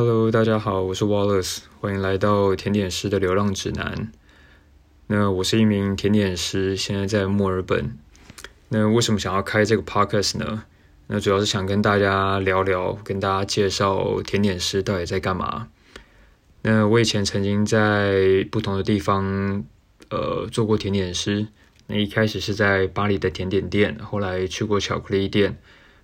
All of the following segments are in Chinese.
Hello，大家好，我是 Wallace，欢迎来到甜点师的流浪指南。那我是一名甜点师，现在在墨尔本。那为什么想要开这个 podcast 呢？那主要是想跟大家聊聊，跟大家介绍甜点师到底在干嘛。那我以前曾经在不同的地方，呃，做过甜点师。那一开始是在巴黎的甜点店，后来去过巧克力店。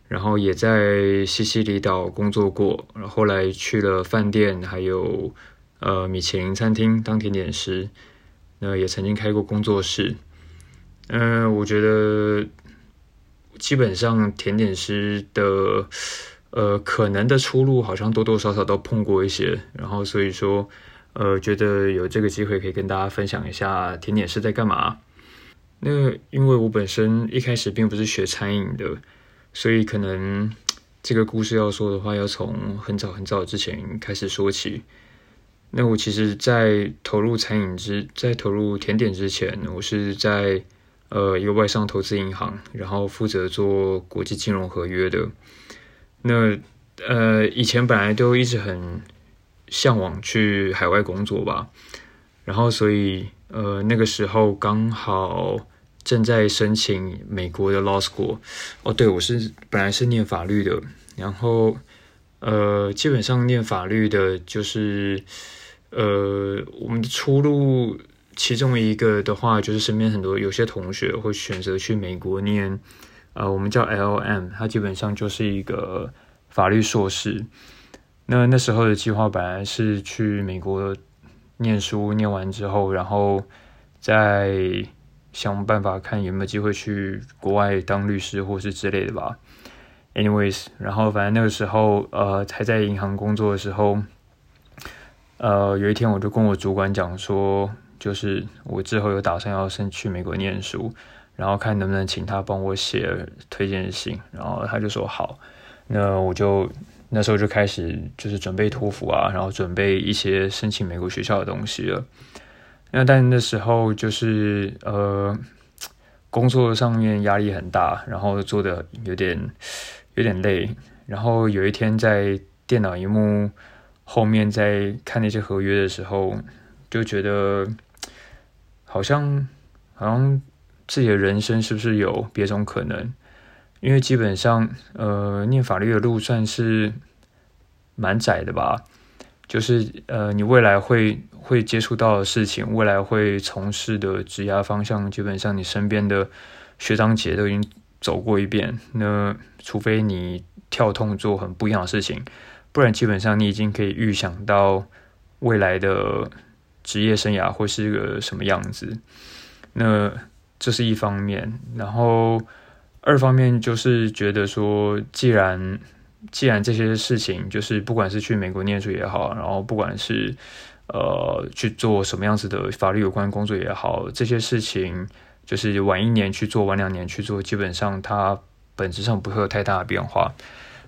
然后也在西西里岛工作过，然后后来去了饭店，还有呃米其林餐厅当甜点师。那也曾经开过工作室。嗯，我觉得基本上甜点师的呃可能的出路，好像多多少少都碰过一些。然后所以说，呃，觉得有这个机会可以跟大家分享一下甜点师在干嘛。那因为我本身一开始并不是学餐饮的。所以可能这个故事要说的话，要从很早很早之前开始说起。那我其实，在投入餐饮之，在投入甜点之前，我是在呃一个外商投资银行，然后负责做国际金融合约的。那呃以前本来都一直很向往去海外工作吧，然后所以呃那个时候刚好。正在申请美国的 law school，哦，对我是本来是念法律的，然后呃，基本上念法律的，就是呃，我们的出路其中一个的话，就是身边很多有些同学会选择去美国念，呃，我们叫 LM，它基本上就是一个法律硕士。那那时候的计划本来是去美国念书，念完之后，然后在想办法看有没有机会去国外当律师或是之类的吧。Anyways，然后反正那个时候，呃，还在银行工作的时候，呃，有一天我就跟我主管讲说，就是我之后有打算要先去美国念书，然后看能不能请他帮我写推荐信。然后他就说好，那我就那时候就开始就是准备托福啊，然后准备一些申请美国学校的东西了。那但那时候就是呃，工作上面压力很大，然后做的有点有点累，然后有一天在电脑荧幕后面在看那些合约的时候，就觉得好像好像自己的人生是不是有别种可能？因为基本上呃，念法律的路算是蛮窄的吧。就是呃，你未来会会接触到的事情，未来会从事的职业方向，基本上你身边的学长姐都已经走过一遍。那除非你跳痛做很不一样的事情，不然基本上你已经可以预想到未来的职业生涯会是一个什么样子。那这是一方面，然后二方面就是觉得说，既然既然这些事情就是不管是去美国念书也好，然后不管是呃去做什么样子的法律有关工作也好，这些事情就是晚一年去做，晚两年去做，基本上它本质上不会有太大的变化。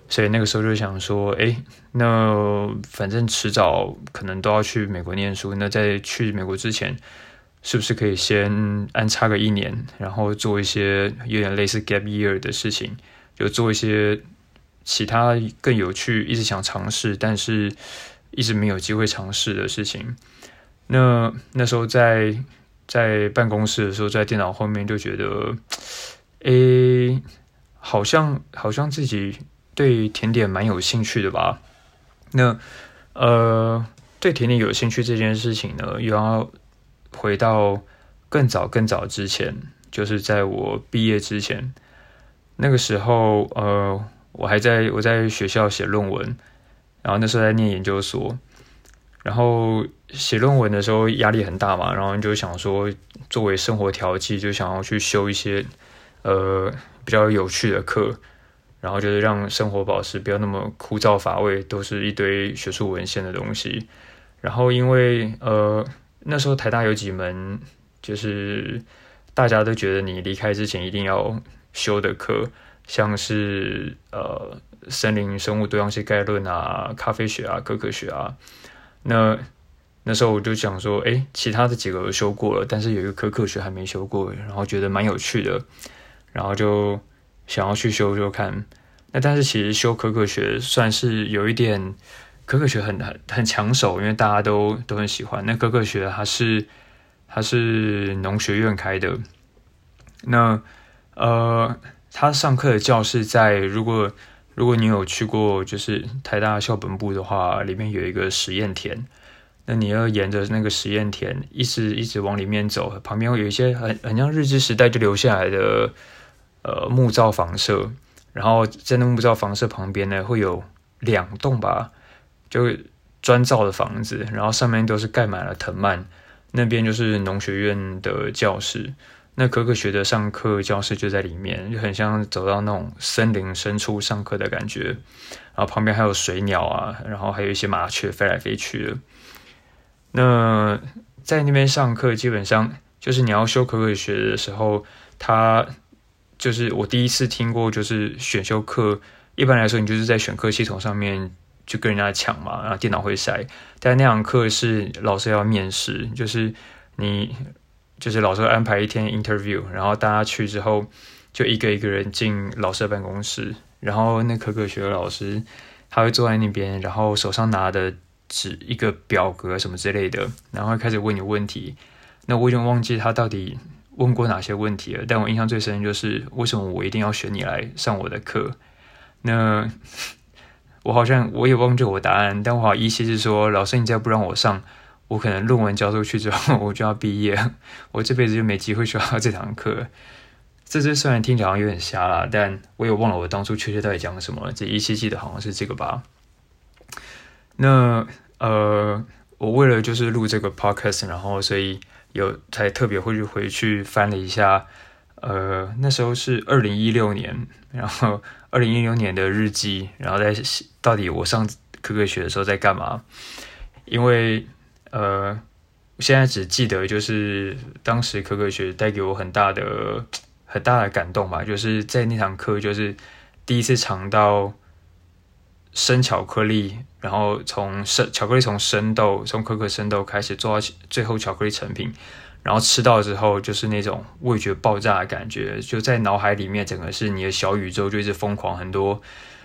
所以那个时候就想说，哎，那反正迟早可能都要去美国念书，那在去美国之前，是不是可以先安插个一年，然后做一些有点类似 gap year 的事情，就做一些。其他更有趣，一直想尝试，但是一直没有机会尝试的事情。那那时候在在办公室的时候，在电脑后面就觉得，诶，好像好像自己对甜点蛮有兴趣的吧？那呃，对甜点有兴趣这件事情呢，又要回到更早更早之前，就是在我毕业之前，那个时候呃。我还在我在学校写论文，然后那时候在念研究所，然后写论文的时候压力很大嘛，然后就想说作为生活调剂，就想要去修一些呃比较有趣的课，然后就是让生活保持不要那么枯燥乏味，都是一堆学术文献的东西。然后因为呃那时候台大有几门就是大家都觉得你离开之前一定要修的课。像是呃森林生物多样性概论啊、咖啡学啊、可可学啊，那那时候我就想说，哎，其他的几个修过了，但是有一个可可学还没修过，然后觉得蛮有趣的，然后就想要去修修看。那但是其实修可可学算是有一点可可学很很很抢手，因为大家都都很喜欢。那可可学它是它是农学院开的，那呃，他上课的教室在如果如果你有去过就是台大校本部的话，里面有一个实验田。那你要沿着那个实验田一直一直往里面走，旁边会有一些很很像日治时代就留下来的呃木造房舍，然后在那木造房舍旁边呢会有两栋吧，就砖造的房子，然后上面都是盖满了藤蔓，那边就是农学院的教室，那可可学的上课教室就在里面，就很像走到那种森林深处上课的感觉，然后旁边还有水鸟啊，然后还有一些麻雀飞来飞去的。那在那边上课，基本上就是你要修可可学的时候，他就是我第一次听过，就是选修课。一般来说，你就是在选课系统上面就跟人家抢嘛，然后电脑会筛。但那堂课是老师要面试，就是你就是老师安排一天 interview，然后大家去之后就一个一个人进老师的办公室，然后那可可学的老师他会坐在那边，然后手上拿的。纸一个表格什么之类的，然后开始问你问题。那我已经忘记他到底问过哪些问题了，但我印象最深就是为什么我一定要选你来上我的课？那 我好像我也忘记我答案，但我好意思是说，老师你再不让我上，我可能论文交出去之后我就要毕业，我这辈子就没机会学到这堂课。这这虽然听起来好像有点瞎啦，但我也忘了我当初确切到底讲什么了。这依稀记得好像是这个吧。那呃，我为了就是录这个 podcast，然后所以有才特别会去回去翻了一下，呃，那时候是二零一六年，然后二零一六年的日记，然后在到底我上可可学的时候在干嘛？因为呃，现在只记得就是当时可可学带给我很大的很大的感动吧，就是在那堂课就是第一次尝到。生巧克力，然后从生巧克力从生豆，从可可生豆开始做到最后巧克力成品，然后吃到之后就是那种味觉爆炸的感觉，就在脑海里面整个是你的小宇宙，就一直疯狂很多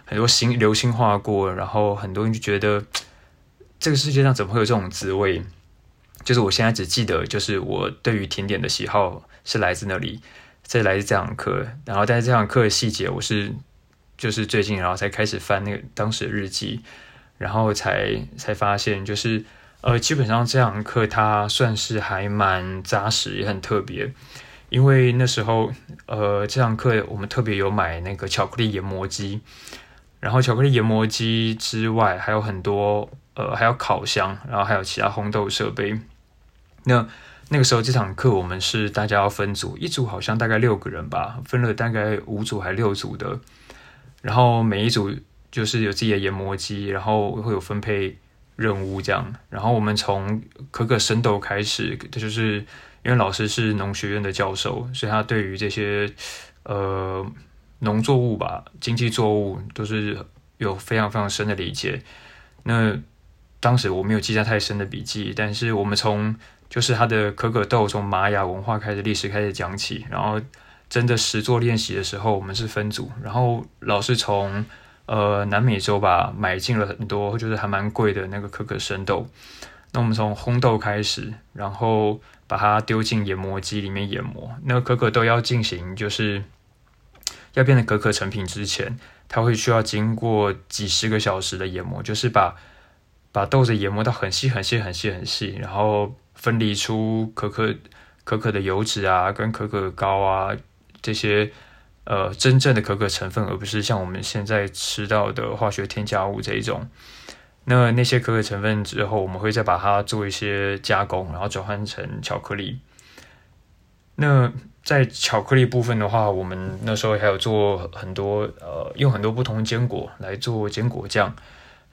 很多星流星划过，然后很多人就觉得这个世界上怎么会有这种滋味？就是我现在只记得，就是我对于甜点的喜好是来自那里，这来自这堂课，然后但是这堂课的细节我是。就是最近，然后才开始翻那个当时的日记，然后才才发现，就是呃，基本上这堂课它算是还蛮扎实，也很特别。因为那时候，呃，这堂课我们特别有买那个巧克力研磨机，然后巧克力研磨机之外，还有很多呃，还有烤箱，然后还有其他烘豆设备。那那个时候这堂课我们是大家要分组，一组好像大概六个人吧，分了大概五组还六组的。然后每一组就是有自己的研磨机，然后会有分配任务这样。然后我们从可可生豆开始，就是因为老师是农学院的教授，所以他对于这些呃农作物吧、经济作物都是有非常非常深的理解。那当时我没有记下太深的笔记，但是我们从就是他的可可豆从玛雅文化开始历史开始讲起，然后。真的实做练习的时候，我们是分组，然后老师从呃南美洲吧买进了很多，就是还蛮贵的那个可可生豆。那我们从烘豆开始，然后把它丢进研磨机里面研磨。那个可可豆要进行就是要变成可可成品之前，它会需要经过几十个小时的研磨，就是把把豆子研磨到很细很细很细很细，然后分离出可可可可的油脂啊，跟可可膏啊。这些呃真正的可可成分，而不是像我们现在吃到的化学添加物这一种。那那些可可成分之后，我们会再把它做一些加工，然后转换成巧克力。那在巧克力部分的话，我们那时候还有做很多呃，用很多不同的坚果来做坚果酱，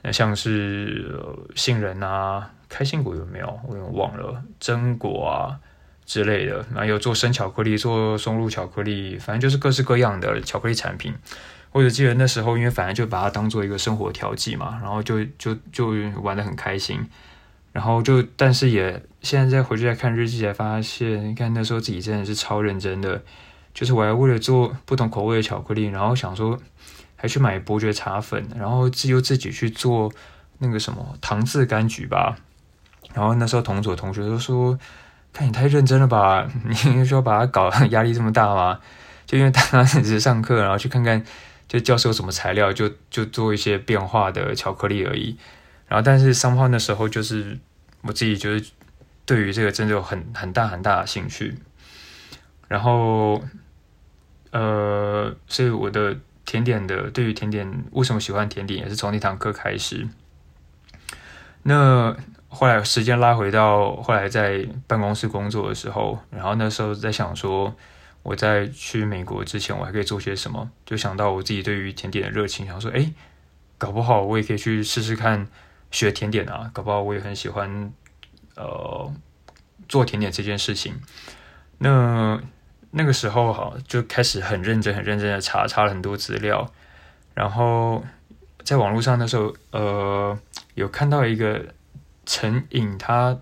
那像是杏仁啊、开心果有没有？我有点忘了，榛果啊。之类的，然后有做生巧克力，做松露巧克力，反正就是各式各样的巧克力产品。我只记得那时候，因为反正就把它当做一个生活调剂嘛，然后就就就玩的很开心。然后就，但是也现在再回去再看日记，才发现，你看那时候自己真的是超认真的。就是我还为了做不同口味的巧克力，然后想说还去买伯爵茶粉，然后自由自己去做那个什么糖渍柑橘吧。然后那时候同组同学都说：“看你太认真了吧，你说把它搞压力这么大吗？”就因为他只是上课，然后去看看就教授有什么材料，就就做一些变化的巧克力而已。然后但是三号那时候就是我自己就是对于这个真的有很很大很大的兴趣。然后呃，所以我的甜点的对于甜点为什么喜欢甜点，也是从那堂课开始。那。后来时间拉回到后来在办公室工作的时候，然后那时候在想说，我在去美国之前，我还可以做些什么？就想到我自己对于甜点的热情，想说，哎，搞不好我也可以去试试看学甜点啊！搞不好我也很喜欢呃做甜点这件事情。那那个时候哈，就开始很认真、很认真的查，查了很多资料，然后在网络上那时候呃有看到一个。陈颖，他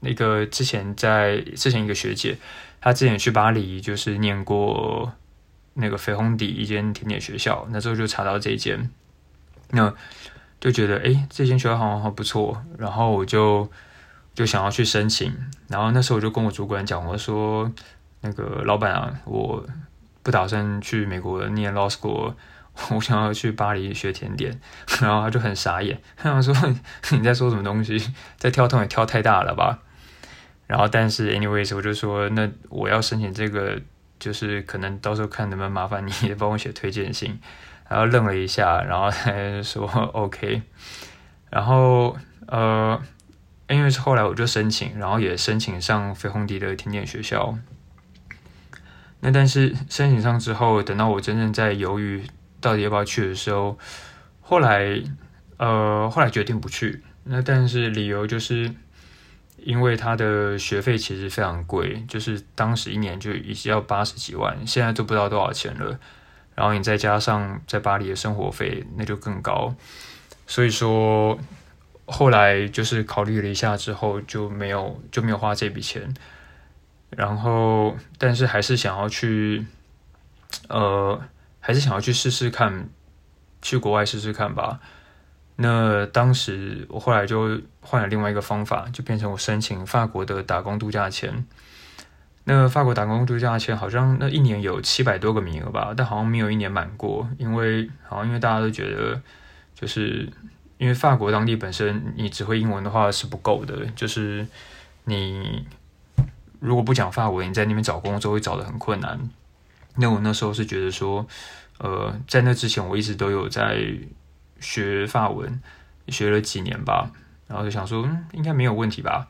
那个之前在之前一个学姐，她之前去巴黎就是念过那个绯红底一间甜点学校，那时候就查到这间，那就觉得哎，这间学校好像还不错，然后我就就想要去申请，然后那时候我就跟我主管讲，我说那个老板啊，我不打算去美国念 law school。我想要去巴黎学甜点，然后他就很傻眼，他想说你在说什么东西，在跳痛也跳太大了吧？然后但是 anyways 我就说那我要申请这个，就是可能到时候看能不能麻烦你帮我写推荐信。然后愣了一下，然后他说 OK。然后呃，因为是后来我就申请，然后也申请上飞红迪的甜点学校。那但是申请上之后，等到我真正在犹豫。到底要不要去的时候，后来，呃，后来决定不去。那但是理由就是，因为他的学费其实非常贵，就是当时一年就已经要八十几万，现在都不知道多少钱了。然后你再加上在巴黎的生活费，那就更高。所以说，后来就是考虑了一下之后，就没有就没有花这笔钱。然后，但是还是想要去，呃。还是想要去试试看，去国外试试看吧。那当时我后来就换了另外一个方法，就变成我申请法国的打工度假签。那法国打工度假签好像那一年有七百多个名额吧，但好像没有一年满过，因为好像因为大家都觉得，就是因为法国当地本身你只会英文的话是不够的，就是你如果不讲法文，你在那边找工作会找的很困难。那我那时候是觉得说，呃，在那之前我一直都有在学法文，学了几年吧，然后就想说，嗯，应该没有问题吧。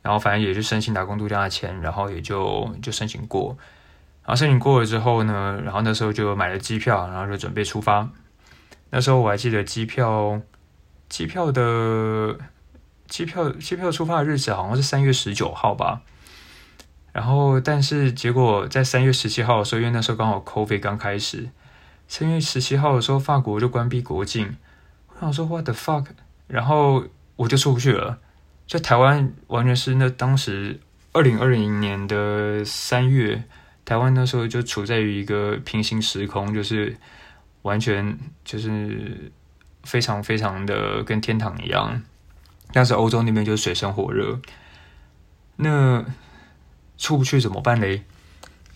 然后反正也就申请打工度假的钱，然后也就就申请过。然后申请过了之后呢，然后那时候就买了机票，然后就准备出发。那时候我还记得机票，机票的机票机票出发的日子好像是三月十九号吧。然后，但是结果在三月十七号的时候，因为那时候刚好 COVID 刚开始，三月十七号的时候，法国就关闭国境。我想说 What the fuck？然后我就出不去了。在台湾完全是那当时二零二零年的三月，台湾那时候就处在于一个平行时空，就是完全就是非常非常的跟天堂一样。但是欧洲那边就是水深火热。那。出不去怎么办嘞？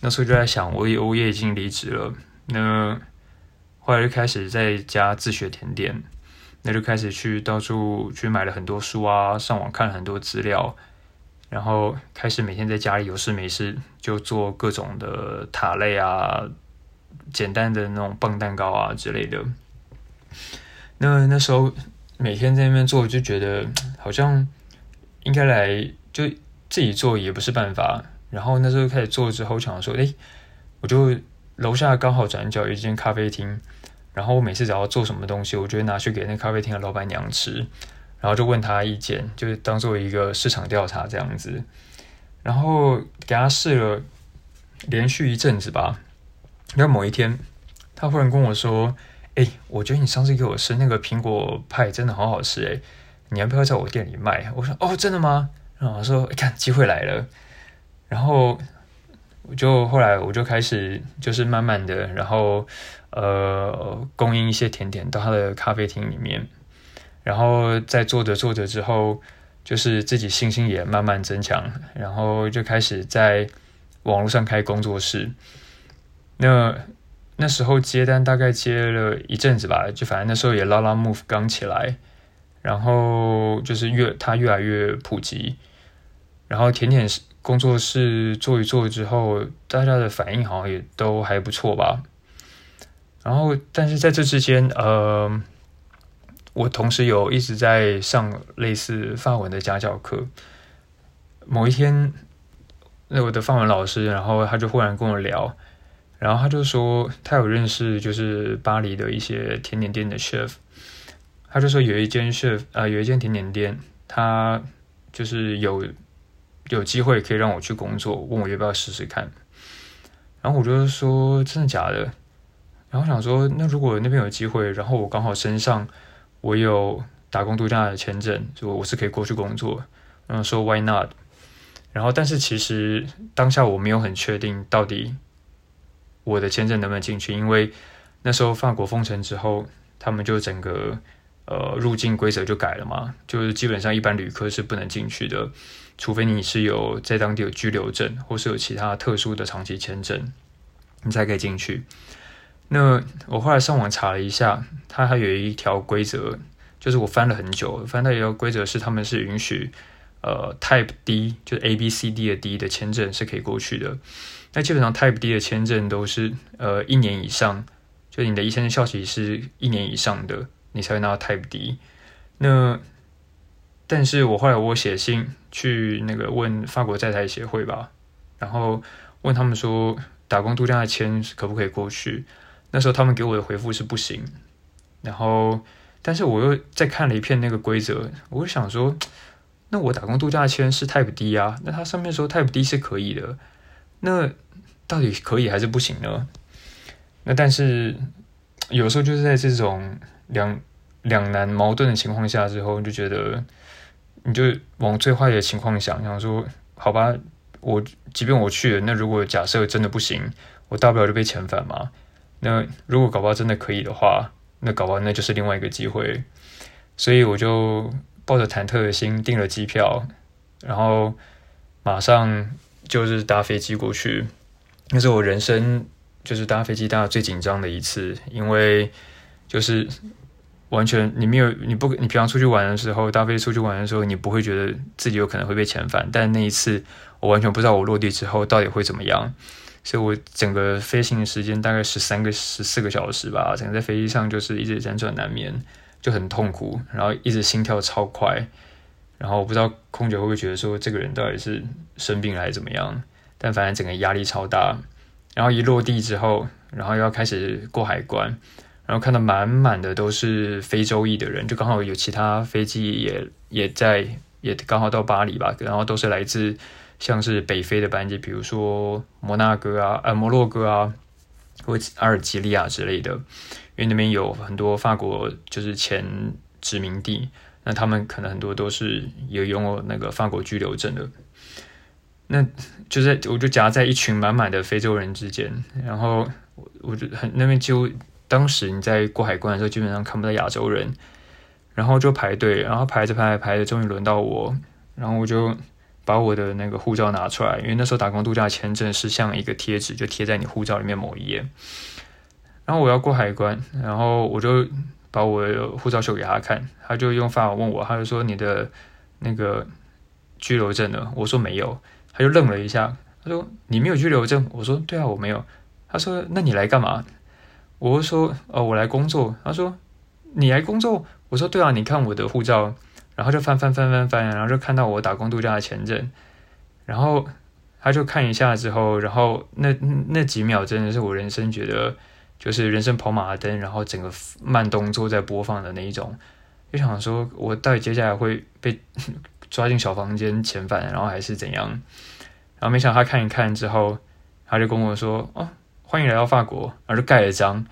那时候就在想，我也我也已经离职了。那后来就开始在家自学甜点，那就开始去到处去买了很多书啊，上网看了很多资料，然后开始每天在家里有事没事就做各种的塔类啊，简单的那种棒蛋糕啊之类的。那那时候每天在那边做，就觉得好像应该来就自己做也不是办法。然后那时候开始做之后，想说，哎，我就楼下刚好转角有一间咖啡厅，然后我每次只要做什么东西，我就会拿去给那咖啡厅的老板娘吃，然后就问他意见，就是当做一个市场调查这样子。然后给他试了连续一阵子吧，然后某一天，他忽然跟我说，哎，我觉得你上次给我吃那个苹果派真的好好吃，哎，你要不要在我店里卖？我说，哦，真的吗？然后我说，看机会来了。然后我就后来我就开始就是慢慢的，然后呃供应一些甜点到他的咖啡厅里面，然后在做着做着之后，就是自己信心也慢慢增强，然后就开始在网络上开工作室。那那时候接单大概接了一阵子吧，就反正那时候也拉拉 move 刚起来，然后就是越它越来越普及，然后甜点工作室做一做之后，大家的反应好像也都还不错吧。然后，但是在这之间，呃，我同时有一直在上类似法文的家教课。某一天，那我的法文老师，然后他就忽然跟我聊。然后他就说，他有认识就是巴黎的一些甜点店的 chef，他就说有一间 chef 啊，有一间甜点店，他就是有有机会可以让我去工作，问我要不要试试看。然后我就说真的假的？然后想说，那如果那边有机会，然后我刚好身上我有打工度假的签证，就我是可以过去工作。然后说 Why not？然后但是其实当下我没有很确定到底。我的签证能不能进去？因为那时候法国封城之后，他们就整个呃入境规则就改了嘛，就是基本上一般旅客是不能进去的，除非你是有在当地有居留证，或是有其他特殊的长期签证，你才可以进去。那我后来上网查了一下，它还有一条规则，就是我翻了很久，翻到一条规则是他们是允许呃 Type D，就是 A B C D 的 D 的签证是可以过去的。那基本上 Type D 的签证都是呃一年以上，就你的一签效期是一年以上的，你才会拿到 Type D。那但是我后来我写信去那个问法国在台协会吧，然后问他们说打工度假的签可不可以过去？那时候他们给我的回复是不行。然后但是我又再看了一片那个规则，我就想说，那我打工度假签是 Type D 啊，那它上面说 Type D 是可以的。那到底可以还是不行呢？那但是有时候就是在这种两两难矛盾的情况下之后，你就觉得你就往最坏的情况想，想说好吧，我即便我去了，那如果假设真的不行，我大不了就被遣返嘛。那如果搞不好真的可以的话，那搞不好那就是另外一个机会。所以我就抱着忐忑的心订了机票，然后马上。就是搭飞机过去，那是我人生就是搭飞机搭最紧张的一次，因为就是完全你没有你不你平常出去玩的时候，搭飞机出去玩的时候，你不会觉得自己有可能会被遣返，但那一次我完全不知道我落地之后到底会怎么样，所以我整个飞行的时间大概十三个十四个小时吧，整个在飞机上就是一直辗转难眠，就很痛苦，然后一直心跳超快。然后我不知道空姐会不会觉得说这个人到底是生病还是怎么样，但反正整个压力超大。然后一落地之后，然后又要开始过海关，然后看到满满的都是非洲裔的人，就刚好有其他飞机也也在，也刚好到巴黎吧，然后都是来自像是北非的班机，比如说摩纳哥啊、呃摩洛哥啊，或阿尔及利亚之类的，因为那边有很多法国就是前殖民地。那他们可能很多都是有拥有那个法国居留证的，那就在我就夹在一群满满的非洲人之间，然后我我就很那边就当时你在过海关的时候基本上看不到亚洲人，然后就排队，然后排着排着排着，终于轮到我，然后我就把我的那个护照拿出来，因为那时候打工度假签证是像一个贴纸，就贴在你护照里面某一页，然后我要过海关，然后我就。把我的护照秀给他看，他就用法文问我，他就说你的那个居留证呢？我说没有，他就愣了一下，他说你没有居留证？我说对啊，我没有。他说那你来干嘛？我就说哦，我来工作。他说你来工作？我说对啊，你看我的护照，然后就翻翻翻翻翻，然后就看到我打工度假的签证，然后他就看一下之后，然后那那几秒真的是我人生觉得。就是人生跑马灯，然后整个慢动作在播放的那一种，就想说，我到底接下来会被抓进小房间遣返，然后还是怎样？然后没想到他看一看之后，他就跟我说：“哦，欢迎来到法国。”然后就盖了章，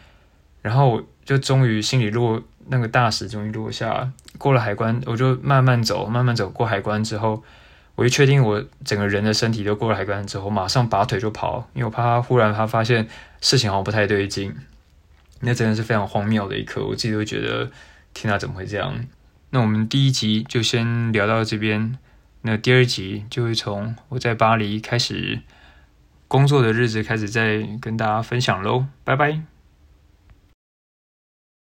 然后就终于心里落那个大石，终于落下。过了海关，我就慢慢走，慢慢走过海关之后，我一确定我整个人的身体都过了海关之后，马上拔腿就跑，因为我怕他忽然他发现。事情好像不太对劲，那真的是非常荒谬的一刻，我自己都觉得天哪，怎么会这样？那我们第一集就先聊到这边，那第二集就会从我在巴黎开始工作的日子开始再跟大家分享喽，拜拜。